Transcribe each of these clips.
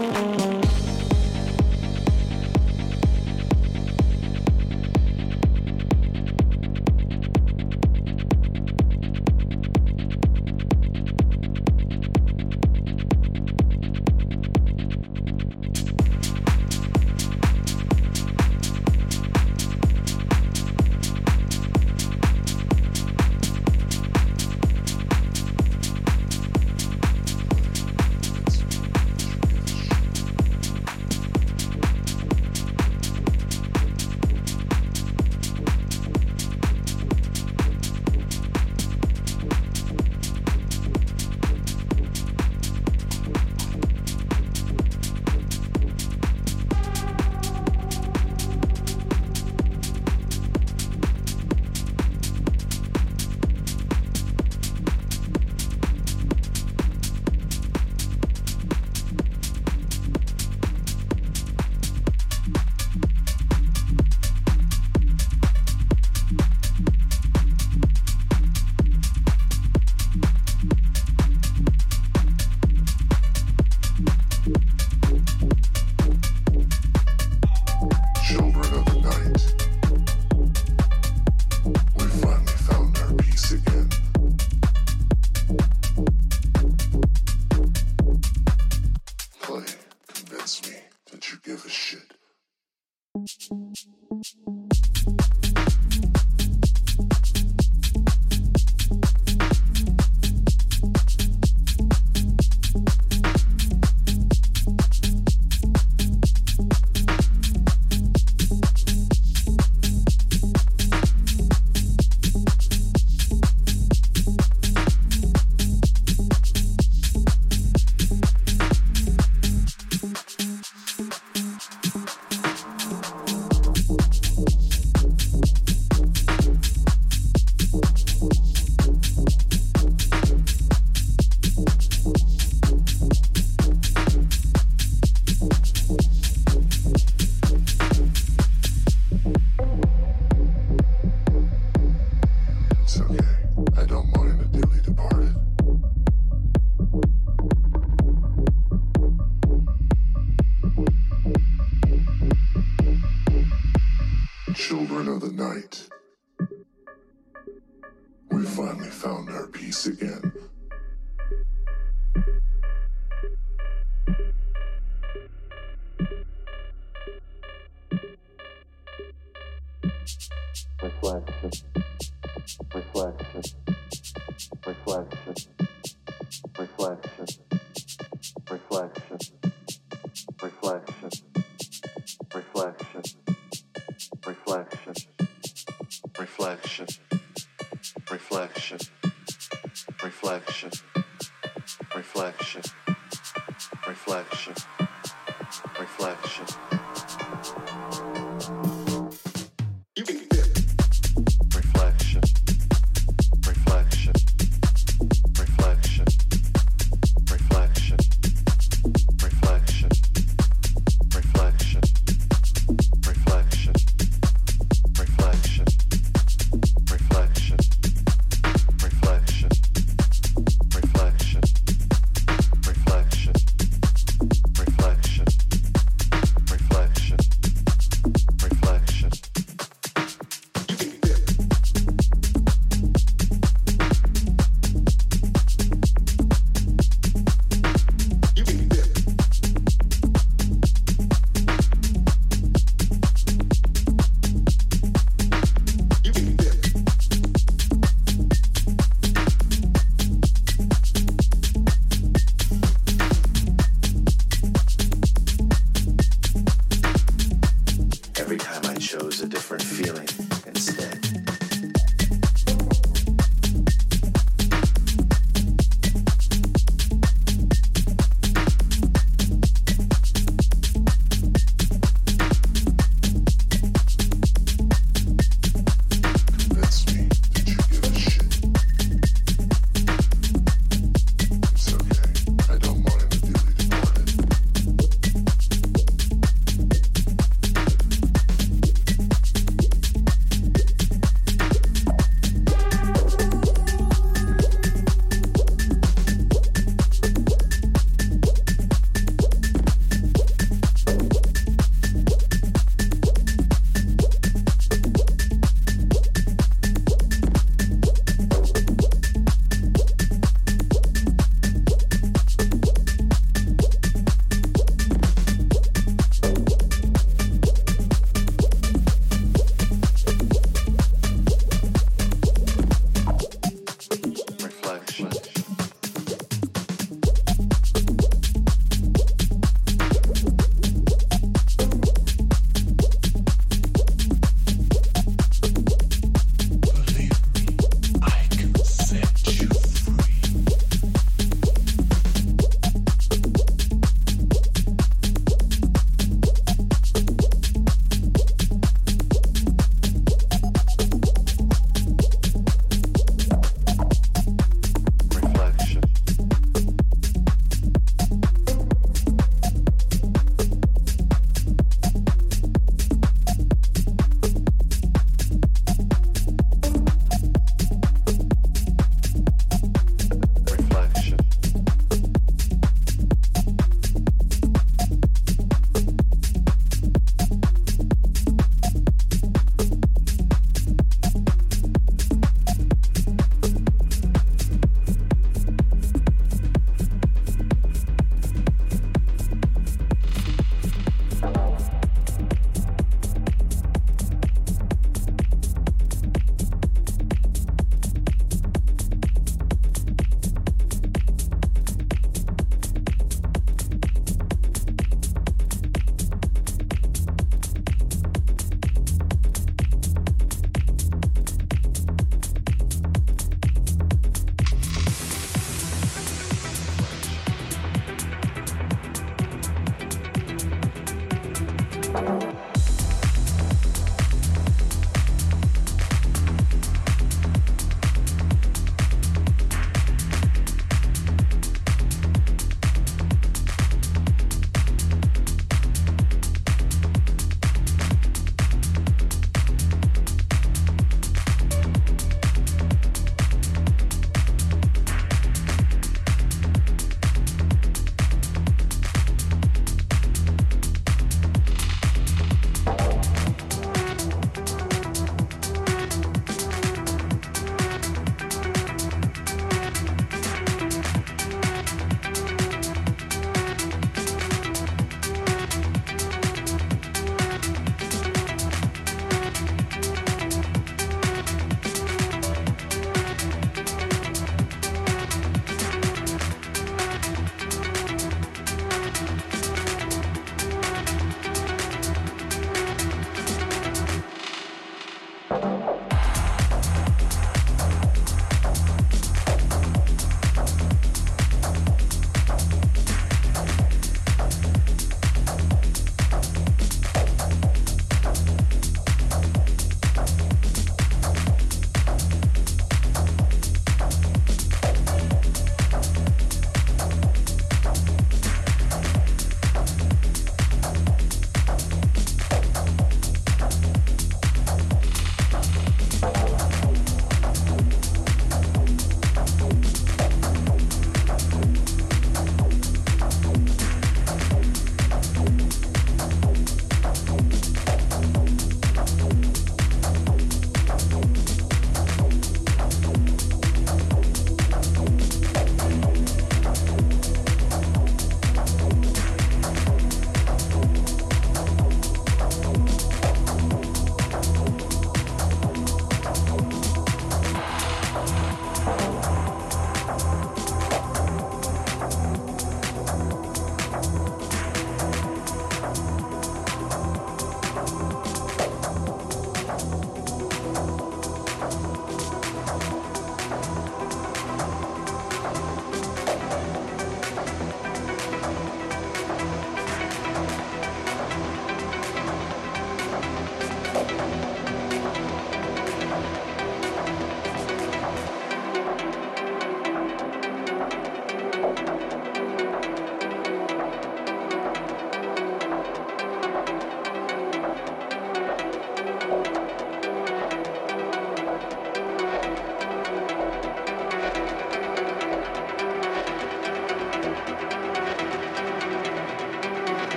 Música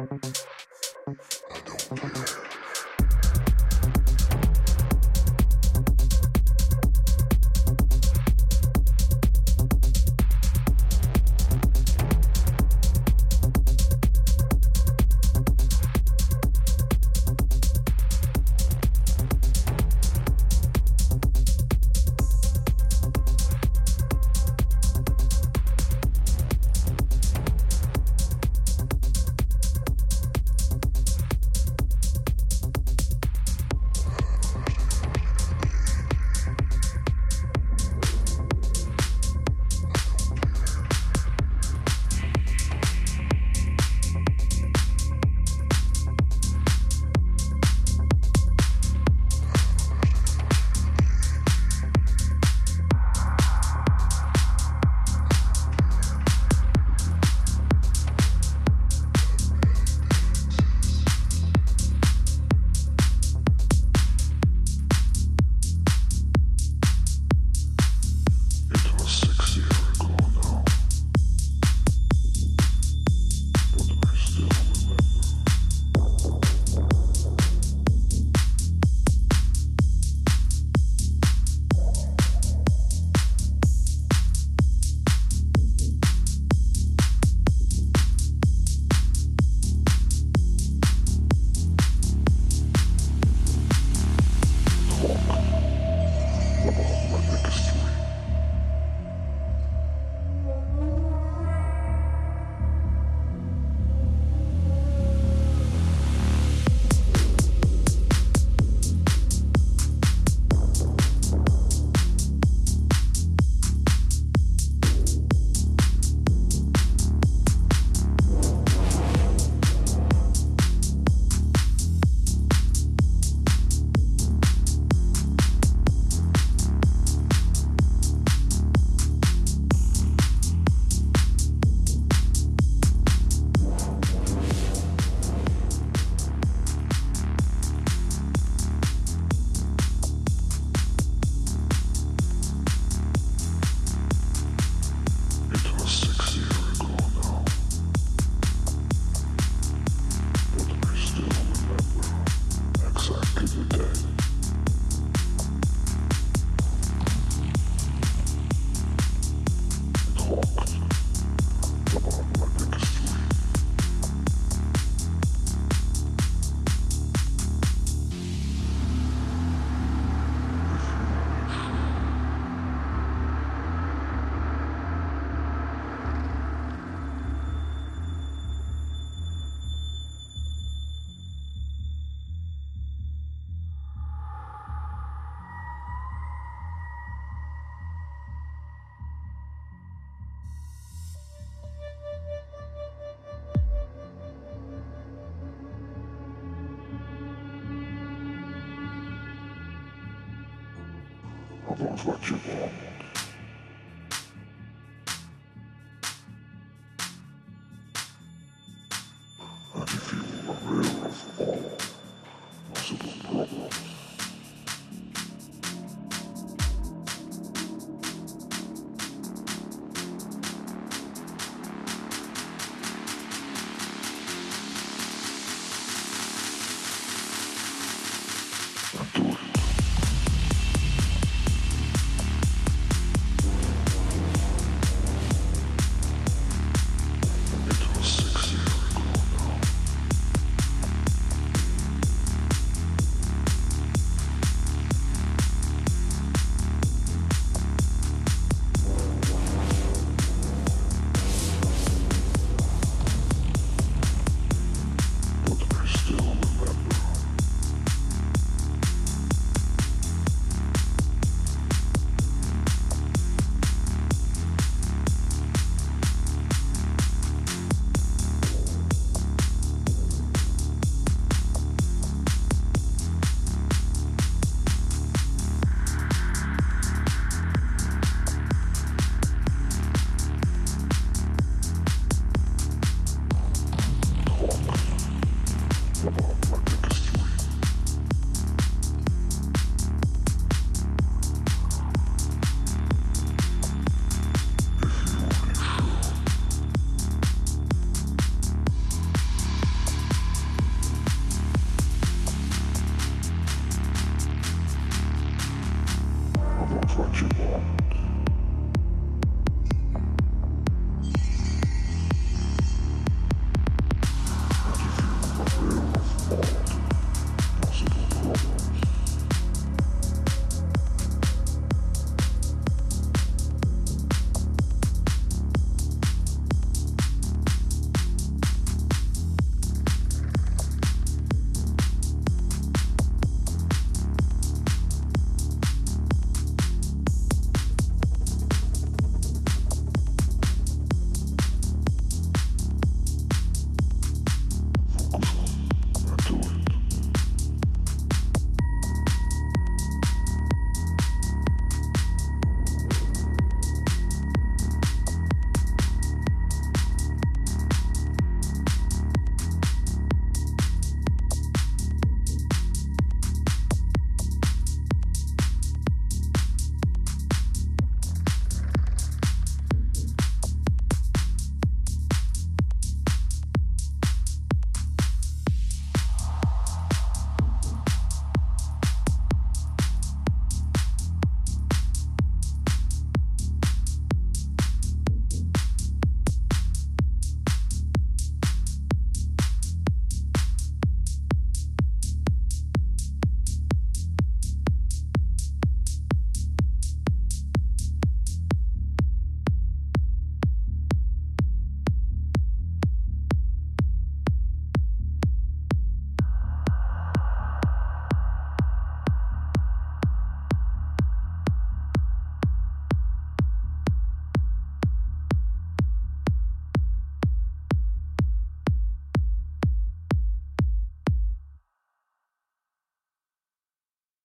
It about what